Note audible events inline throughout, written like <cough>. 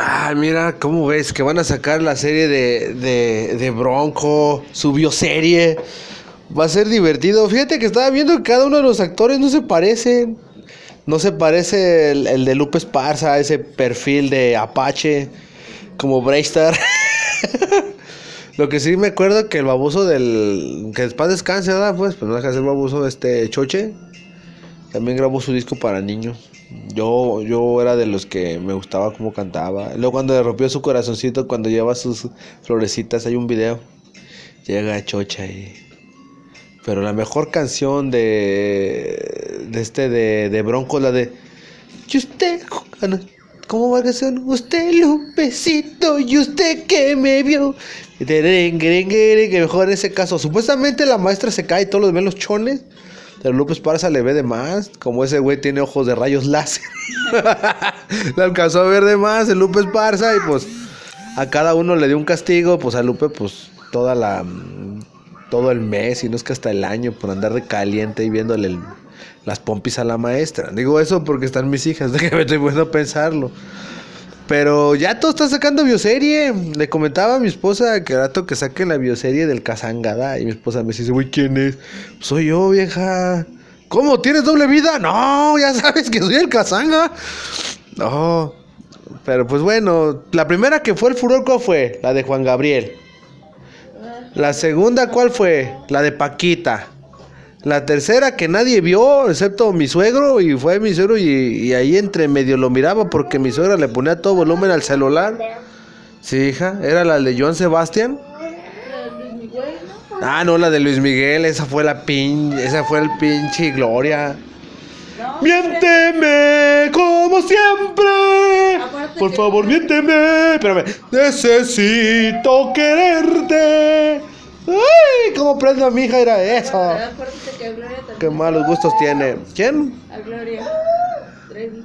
Ah, mira, ¿cómo ves? Que van a sacar la serie de, de, de Bronco, su bioserie. Va a ser divertido. Fíjate que estaba viendo que cada uno de los actores no se parecen. No se parece el, el de Lupe Esparza, ese perfil de Apache, como Braystar. <laughs> Lo que sí me acuerdo que el baboso del. Que después descanse, ¿verdad? Pues, pues no deja de ser baboso este Choche. También grabó su disco para niños. Yo, yo era de los que me gustaba cómo cantaba. Luego cuando le rompió su corazoncito, cuando lleva sus florecitas, hay un video. Llega Chocha y... Pero la mejor canción de... De este, de, de Bronco, la de... Y usted... ¿Cómo va la canción? Usted Lupecito y usted que me vio. Que mejor en ese caso. Supuestamente la maestra se cae y todos los ven los chones. Pero Lupe Esparza le ve de más. Como ese güey tiene ojos de rayos láser. <laughs> le alcanzó a ver de más el Lupe Esparza. Y pues a cada uno le dio un castigo. Pues a Lupe, pues toda la. Todo el mes, y no es que hasta el año, por andar de caliente y viéndole el- las pompis a la maestra. Digo eso porque están mis hijas, de que me estoy a pensarlo. Pero ya todo está sacando bioserie. Le comentaba a mi esposa que rato que saquen la bioserie del Kazangada. Y mi esposa me dice, güey, ¿quién es? Soy yo, vieja. ¿Cómo? ¿Tienes doble vida? No, ya sabes que soy el Kazanga. No. Pero pues bueno, la primera que fue el furor, ¿cuál fue? La de Juan Gabriel. La segunda, ¿cuál fue? La de Paquita. La tercera que nadie vio, excepto mi suegro, y fue mi suegro, y, y ahí entre medio lo miraba porque mi suegra le ponía todo volumen al celular. Sí, hija, era la de Joan Sebastián. Ah, no, la de Luis Miguel, esa fue la pin, esa fue el pinche Gloria. Miénteme como siempre. Por favor, miénteme. Espérame. Necesito quererte. Ay, cómo prendo a mi hija era eso. Acuérdate que a Gloria también. Qué malos gustos tiene. ¿Quién? A Gloria. Trevi.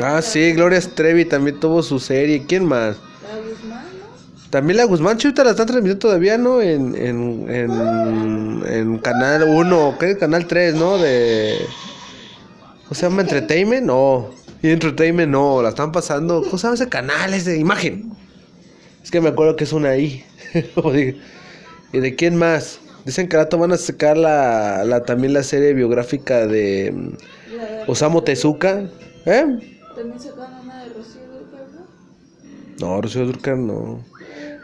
Ah, sí, Gloria Trevi también tuvo su serie. ¿Quién más? La Guzmán, ¿no? También la Guzmán Chuta la están transmitiendo todavía, ¿no? En, en, en, en Canal 1, ¿qué? Canal 3, ¿no? De... ¿Cómo se llama? Entertainment, no. Y Entertainment, no. La están pasando. ¿Cómo se llama ese canal? Es de imagen. Es que me acuerdo que es una I. <laughs> ¿Y de quién más? Dicen que rato van a sacar la, la, también la serie biográfica de mm, Osamu Tezuka. ¿Eh? También sacaron una de Rocío Dúrcal, ¿no? No, Rocío Durcal no.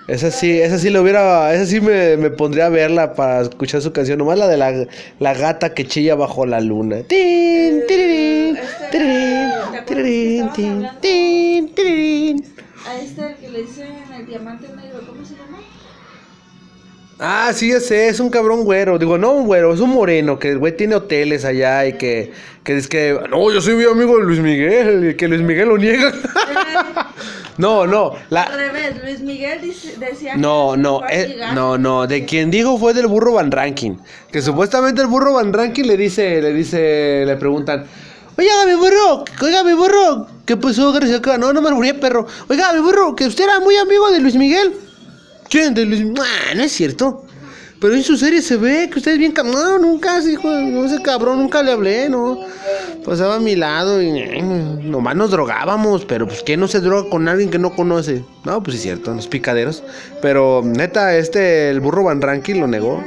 Esa sí, esa sí lo hubiera, esa sí me, me pondría a verla para escuchar su canción. Nomás la de la, la gata que chilla bajo la luna. Tin, tirirín, tirirín, tirirín, tin, tin, tirirín. A este que le dicen el diamante negro. Ah, sí, ese es un cabrón güero. Digo, no un güero, es un moreno, que el güey tiene hoteles allá y que, que dice que, no, yo soy muy amigo de Luis Miguel, y que Luis Miguel lo niega. <laughs> no, no, la, Al revés, Luis Miguel dice- decía No, que no, eh, no, no, de quien dijo fue del burro Van Ranking, que supuestamente el burro Van Ranking le dice, le dice, le preguntan, oiga mi burro, oiga mi burro, ¿qué pasó gracias acá? No, no me morí perro, oiga mi burro, que usted era muy amigo de Luis Miguel. No es cierto. Pero en su serie se ve que usted es bien... No, nunca, hijo, no, ese cabrón, nunca le hablé, ¿no? Pasaba a mi lado y eh, nomás nos drogábamos, pero pues ¿quién no se droga con alguien que no conoce? No, pues es cierto, los picaderos. Pero neta, este, el burro Van Ranking lo negó.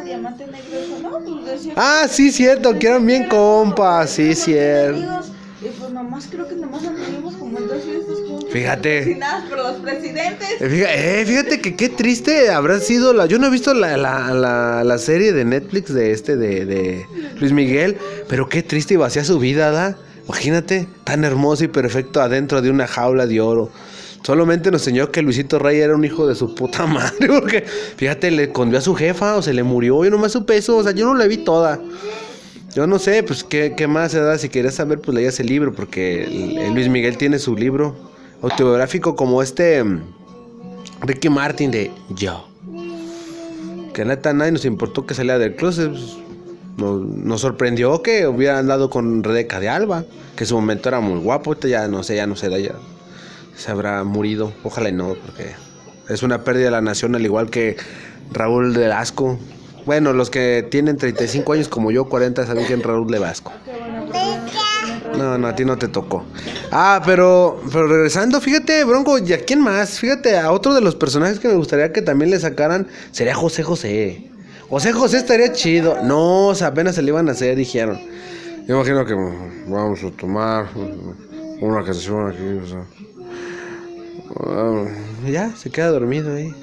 Pues Ah, sí, cierto, que eran bien compas, sí, cierto. Y pues nomás creo que Fíjate. Por los presidentes. Eh, Fíjate, eh, fíjate que qué triste habrá sido la. Yo no he visto la, la, la, la serie de Netflix de este, de, de Luis Miguel, pero qué triste y vacía su vida, ¿da? Imagínate, tan hermoso y perfecto adentro de una jaula de oro. Solamente nos enseñó que Luisito Rey era un hijo de su puta <laughs> madre, porque fíjate, le escondió a su jefa o se le murió, yo nomás supe eso, o sea, yo no la vi toda. Yo no sé, pues qué, qué más, ¿verdad? Si querías saber, pues leías el libro, porque el- el Luis Miguel tiene su libro autobiográfico como este mm, Ricky Martin de Yo. Que neta nadie nos importó que saliera del closet. pues, nos, nos sorprendió que hubiera andado con Rebeca de Alba, que en su momento era muy guapo, ya no sé, ya no sé, ya se habrá murido. Ojalá y no, porque es una pérdida de la nación, al igual que Raúl de Asco. Bueno, los que tienen 35 años como yo, 40, saben quién es Raúl de Vasco. No, no, a ti no te tocó. Ah, pero, pero regresando, fíjate, Bronco, ¿y a quién más? Fíjate, a otro de los personajes que me gustaría que también le sacaran sería José José. José José estaría chido. No, o sea, apenas se le iban a hacer, dijeron. Yo imagino que vamos a tomar una canción aquí, o sea. Ah, ya, se queda dormido ahí.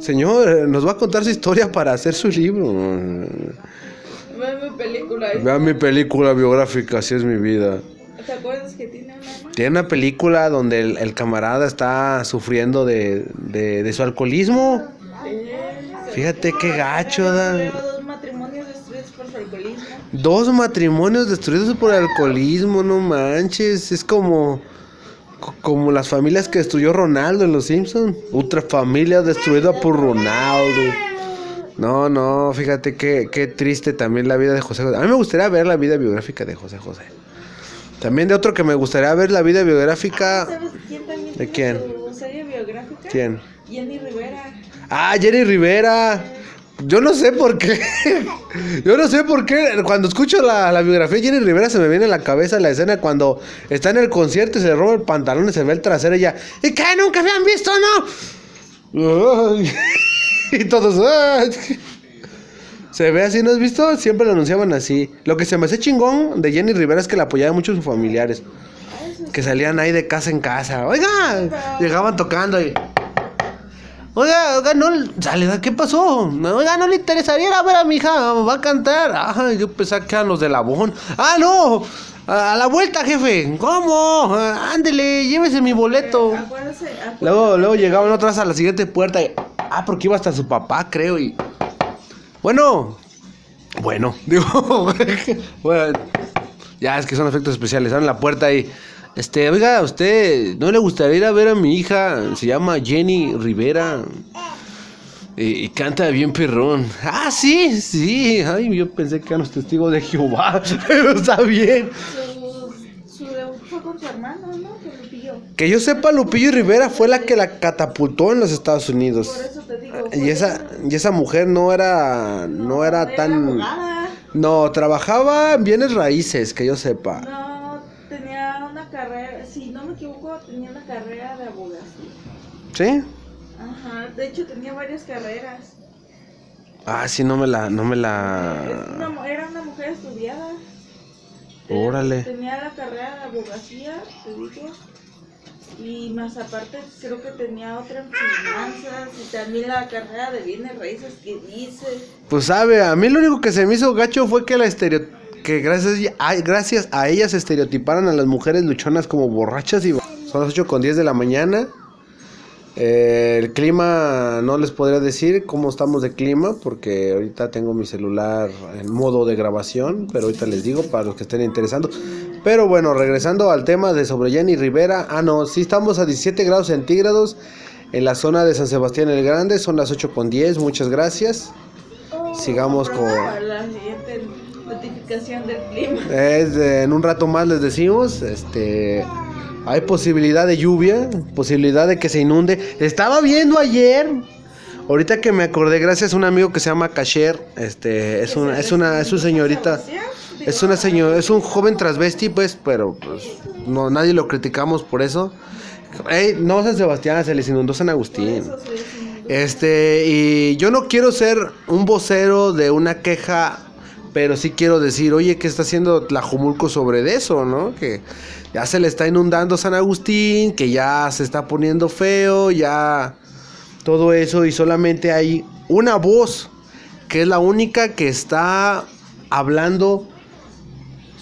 Señor, nos va a contar su historia para hacer su libro. Vean mi película. Vean mi película biográfica, así es mi vida. ¿Te acuerdas que tiene una? Tiene una película donde el, el camarada está sufriendo de, de, de su alcoholismo. Fíjate qué gacho, da. Dos matrimonios destruidos por su alcoholismo. Dos matrimonios destruidos por alcoholismo, no manches. Es como. co- Como las familias que destruyó Ronaldo en Los Simpsons. Otra familia destruida por Ronaldo. No, no, fíjate qué, qué triste también la vida de José José. A mí me gustaría ver la vida biográfica de José José. También de otro que me gustaría ver la vida biográfica. ¿Sabes quién también ¿De quién? su serie biográfica? ¿Quién? Jenny Rivera. Ah, Jenny Rivera. Yo no sé por qué. <laughs> Yo no sé por qué. Cuando escucho la, la biografía de Jenny Rivera se me viene a la cabeza la escena cuando está en el concierto y se le roba el pantalón y se ve el trasero y ella. ¿Y qué? ¿Nunca habían visto, no? Ay. <laughs> <laughs> Y todos. ay. Se ve así, ¿no has visto? Siempre lo anunciaban así. Lo que se me hace chingón de Jenny Rivera es que la apoyaban mucho sus familiares. Que salían ahí de casa en casa. Oiga, llegaban tocando y. Oiga, oiga, no. Sale, ¿qué pasó? Oiga, no le interesaría ir a ver a mi hija, va a cantar. Ah, yo pensaba que eran los de Labón. Ah, no. A a la vuelta, jefe. ¿Cómo? Ah, Ándele, llévese mi boleto. Acuérdese, acuérdese. Luego, luego llegaban otras a la siguiente puerta y. Ah, porque iba hasta su papá, creo, y. Bueno. Bueno, <laughs> digo. bueno. Ya, es que son efectos especiales. Abren la puerta y. Este, oiga, ¿a usted no le gustaría ir a ver a mi hija? Se llama Jenny Rivera. Y, y canta bien perrón. Ah, sí, sí. Ay, yo pensé que eran los testigos de Jehová. <laughs> Pero está bien. Debut fue con su hermano, ¿no? Con Lupillo. Que yo sepa, Lupillo Rivera fue la que la catapultó en los Estados Unidos. Por eso te digo. Y esa, y esa mujer no era, no era tan... abogada. No, trabajaba en bienes raíces, que yo sepa. No, tenía una carrera, si no me equivoco, tenía una carrera de abogacía. ¿Sí? Ajá, de hecho tenía varias carreras. Ah, sí, no me la, no me la... una mu- era una mujer estudiada. Tenía- Órale. Tenía la carrera de abogacía, te digo. Y más aparte, creo que tenía otra en finanzas y también la carrera de bienes raíces que dice. Pues sabe, a mí lo único que se me hizo gacho fue que la estereo... Que gracias a, gracias a ellas estereotiparon a las mujeres luchonas como borrachas y... Son las 8 con 10 de la mañana. Eh, el clima, no les podría decir cómo estamos de clima, porque ahorita tengo mi celular en modo de grabación, pero ahorita les digo para los que estén interesando. Pero bueno, regresando al tema de sobre Jenny Rivera, ah no, sí estamos a 17 grados centígrados en la zona de San Sebastián el Grande, son las 8 con 10, muchas gracias. Sigamos con... Para la siguiente notificación del clima. Es de- en un rato más les decimos, este, hay posibilidad de lluvia, posibilidad de que se inunde. Estaba viendo ayer, ahorita que me acordé, gracias a un amigo que se llama Kasher, este, es una, es una, es una señorita, es una señora, es un joven transvesti, pues, pero pues, no, nadie lo criticamos por eso. Ey, no San Sebastián, se les inundó San Agustín. Este, y yo no quiero ser un vocero de una queja, pero sí quiero decir, oye, ¿qué está haciendo Tlajumulco sobre eso, no? Que ya se le está inundando San Agustín, que ya se está poniendo feo, ya todo eso, y solamente hay una voz, que es la única que está hablando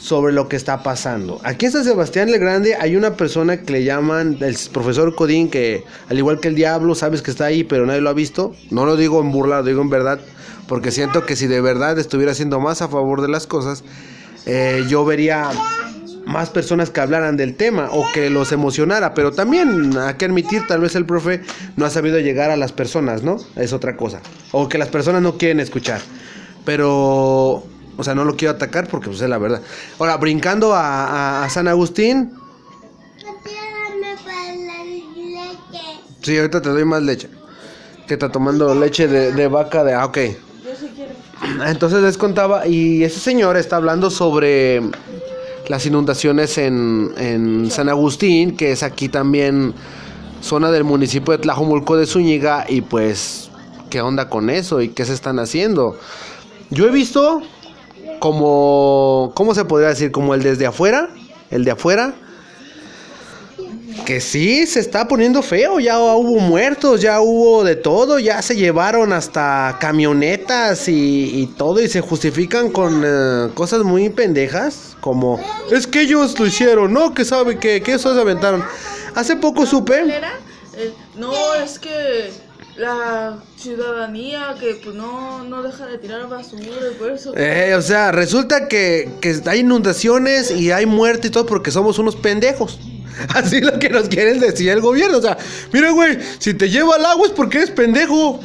sobre lo que está pasando. Aquí en San Sebastián el Grande hay una persona que le llaman el profesor Codín, que al igual que el diablo, sabes que está ahí, pero nadie lo ha visto. No lo digo en burla, lo digo en verdad, porque siento que si de verdad estuviera haciendo más a favor de las cosas, eh, yo vería más personas que hablaran del tema o que los emocionara, pero también hay que admitir, tal vez el profe no ha sabido llegar a las personas, ¿no? Es otra cosa. O que las personas no quieren escuchar. Pero, o sea, no lo quiero atacar porque pues, es la verdad. Ahora, brincando a, a- a San Agustín, sí, ahorita te doy más leche. Que está tomando leche de, de vaca de... Ah, ok. Entonces les contaba, y ese señor está hablando sobre las inundaciones en, en San Agustín, que es aquí también zona del municipio de Tlajomulco de Zúñiga, y pues, ¿qué onda con eso? ¿Y qué se están haciendo? Yo he visto como, ¿cómo se podría decir? Como el desde afuera, el de afuera, que sí se está poniendo feo, ya hubo muertos, ya hubo de todo, ya se llevaron hasta camionetas y, y todo y se justifican con eh, cosas muy pendejas, como es que ellos lo hicieron, ¿no? Que sabe que, que esos se aventaron. Hace poco supe... Eh, no, es que la ciudadanía que pues no, no deja de tirar basura y por eso... Eh, o sea, resulta que, que hay inundaciones y hay muerte y todo porque somos unos pendejos. <laughs> Así es lo que nos quieren decir el gobierno. O sea, mira, güey, si te lleva al agua es porque eres pendejo.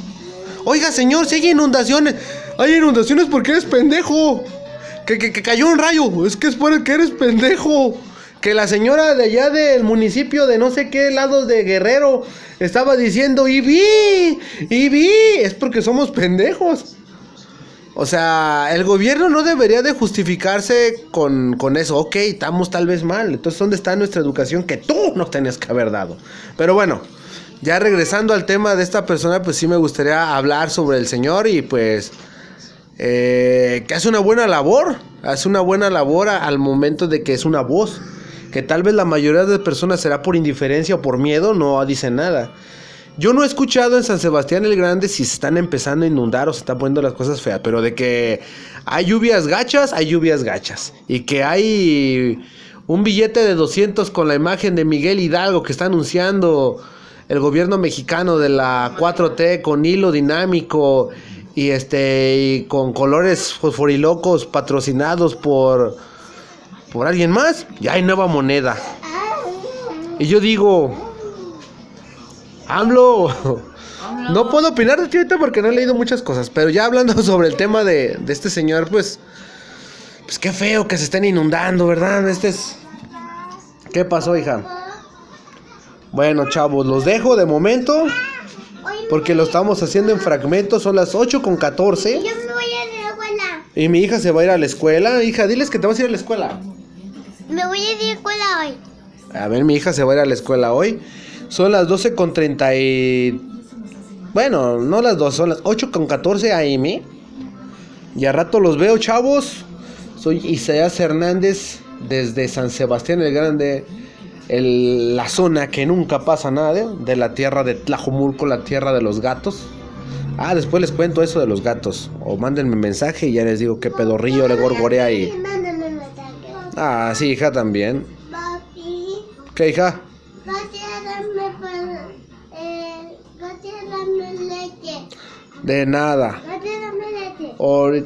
Oiga, señor, si hay inundaciones, hay inundaciones porque eres pendejo. Que, que, que cayó un rayo, es que es por el que eres pendejo. Que la señora de allá del municipio de no sé qué lados de Guerrero estaba diciendo, y vi, y vi, es porque somos pendejos. O sea, el gobierno no debería de justificarse con, con, eso. Ok, estamos tal vez mal. Entonces, ¿dónde está nuestra educación que tú nos tenías que haber dado? Pero bueno, ya regresando al tema de esta persona, pues sí me gustaría hablar sobre el Señor y pues eh, que hace una buena labor. Hace una buena labor al momento de que es una voz. Que tal vez la mayoría de personas será por indiferencia o por miedo, no dicen nada. Yo no he escuchado en San Sebastián el Grande si se están empezando a inundar o se están poniendo las cosas feas, pero de que hay lluvias gachas, hay lluvias gachas. Y que hay un billete de 200 con la imagen de Miguel Hidalgo que está anunciando el gobierno mexicano de la 4T con hilo dinámico y este y con colores fosforilocos patrocinados por por alguien más, ya hay nueva moneda. Y yo digo, AMLO. No puedo opinar de ti ahorita porque no he leído muchas cosas, pero ya hablando <laughs> sobre el tema de, de, este señor, pues, pues qué feo que se estén inundando, ¿verdad? Este es... ¿Qué pasó, hija? Bueno, chavos, los dejo de momento porque lo estamos haciendo en fragmentos, son las 8 con 14. Yo me voy a ir a la escuela. Y mi hija se va a ir a la escuela. Hija, diles que te vas a ir a la escuela. Me voy a ir a la escuela hoy. A ver, mi hija se va a ir a la escuela hoy. Son las 12 con 30 y... Bueno, no las 2, son las 8 con 14 AM. Y a rato los veo, chavos. Soy Isaías Hernández desde San Sebastián el Grande. El, la zona que nunca pasa nada. De, de la tierra de Tlajomulco, la tierra de los gatos. Ah, después les cuento eso de los gatos. O mándenme mensaje y ya les digo qué pedorrillo le gorgorea y... Ah, sí, hija también. Papi, ¿Qué, hija? gracias dame por... Eh, gracias dame leche. De nada.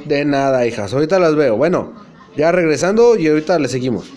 De nada, hijas. Ahorita las veo. Bueno, ya regresando y ahorita le seguimos.